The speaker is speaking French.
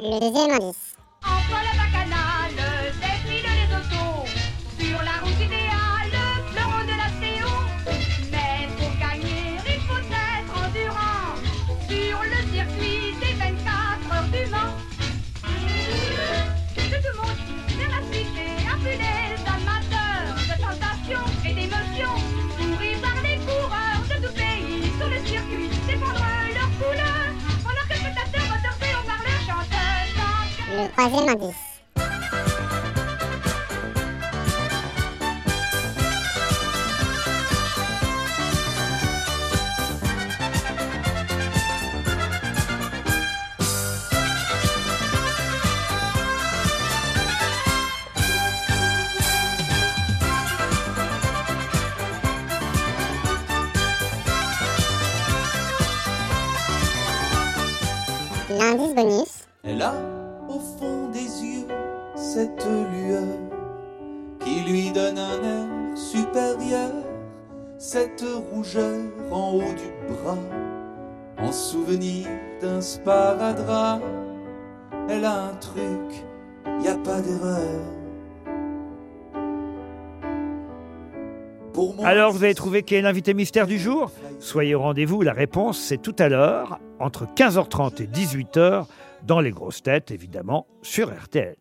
Le deuxième indice. Entre la bacchanale, défilent les autos. Sur la route idéale, fleuron de la CO. Mais pour gagner, il faut être endurant. Sur le circuit des 24 heures du Mans. Le troisième indice. L'indice bonus. A au fond des yeux cette lueur qui lui donne un air supérieur, cette rougeur en haut du bras, en souvenir d'un sparadrap. Elle a un truc, y a pas d'erreur. Pour moi, Alors vous avez trouvé qui est l'invité mystère du jour? Soyez au rendez-vous, la réponse c'est tout à l'heure, entre 15h30 et 18h, dans les grosses têtes évidemment, sur RTL.